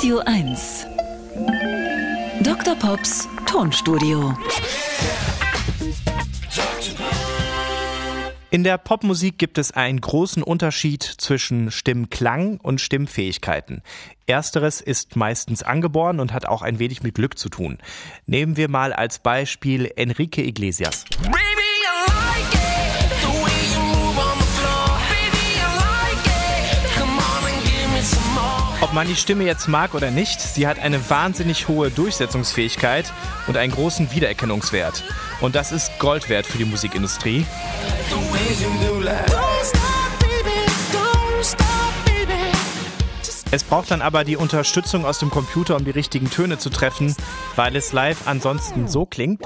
Radio 1. Dr. Pops Tonstudio. In der Popmusik gibt es einen großen Unterschied zwischen Stimmklang und Stimmfähigkeiten. Ersteres ist meistens angeboren und hat auch ein wenig mit Glück zu tun. Nehmen wir mal als Beispiel Enrique Iglesias. Ob man die Stimme jetzt mag oder nicht, sie hat eine wahnsinnig hohe Durchsetzungsfähigkeit und einen großen Wiedererkennungswert. Und das ist Gold wert für die Musikindustrie. Es braucht dann aber die Unterstützung aus dem Computer, um die richtigen Töne zu treffen, weil es live ansonsten so klingt.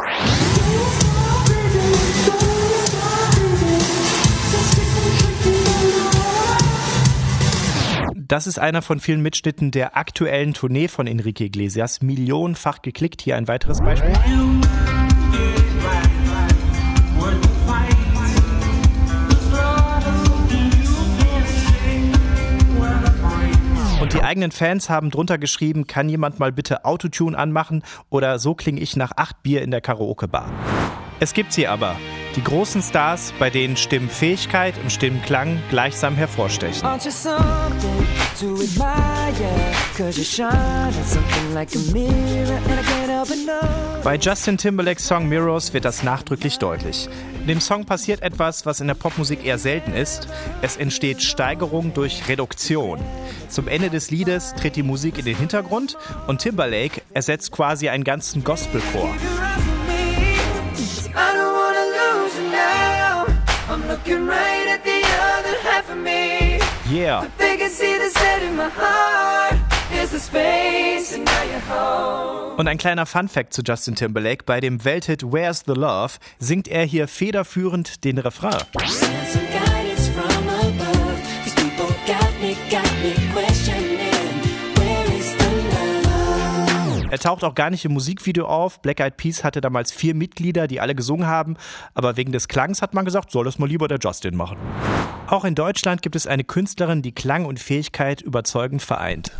Das ist einer von vielen Mitschnitten der aktuellen Tournee von Enrique Iglesias. Millionenfach geklickt. Hier ein weiteres Beispiel. Und die eigenen Fans haben drunter geschrieben, kann jemand mal bitte Autotune anmachen oder so klinge ich nach acht Bier in der Karaoke-Bar. Es gibt sie aber. Die großen Stars, bei denen Stimmfähigkeit und Stimmklang gleichsam hervorstechen. Bei Justin Timberlakes Song Mirrors wird das nachdrücklich deutlich. In dem Song passiert etwas, was in der Popmusik eher selten ist. Es entsteht Steigerung durch Reduktion. Zum Ende des Liedes tritt die Musik in den Hintergrund und Timberlake ersetzt quasi einen ganzen Gospelchor. Home. Und ein kleiner Fun-Fact zu Justin Timberlake: Bei dem Welthit Where's the Love singt er hier federführend den Refrain. Taucht auch gar nicht im Musikvideo auf. Black Eyed Peas hatte damals vier Mitglieder, die alle gesungen haben, aber wegen des Klangs hat man gesagt, soll das mal lieber der Justin machen. Auch in Deutschland gibt es eine Künstlerin, die Klang und Fähigkeit überzeugend vereint.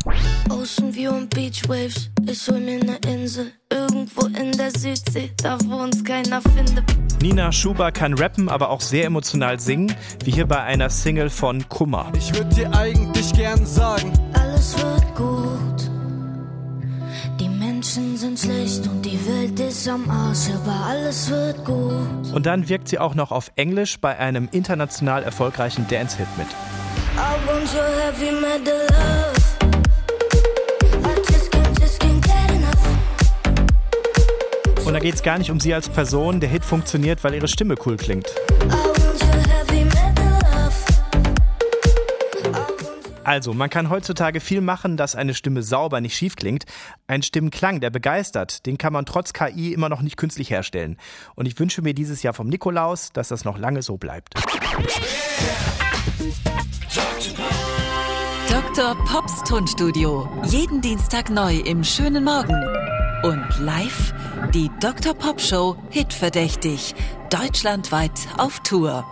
Ocean View und Beach Waves, ich hol mir eine Insel, irgendwo in der Südsee, da wo uns keiner findet. Nina Schuber kann rappen, aber auch sehr emotional singen, wie hier bei einer Single von Kummer. Ich würde dir eigentlich gern sagen, alles wird Menschen sind schlecht und die Welt ist am Arsch, aber alles wird gut. Und dann wirkt sie auch noch auf Englisch bei einem international erfolgreichen Dance-Hit mit. Und da geht es gar nicht um sie als Person, der Hit funktioniert, weil ihre Stimme cool klingt. Also, man kann heutzutage viel machen, dass eine Stimme sauber nicht schief klingt. Ein Stimmenklang, der begeistert, den kann man trotz KI immer noch nicht künstlich herstellen. Und ich wünsche mir dieses Jahr vom Nikolaus, dass das noch lange so bleibt. Dr. Pops Tonstudio. Jeden Dienstag neu im schönen Morgen. Und live die Dr. Pop Show Hitverdächtig. Deutschlandweit auf Tour.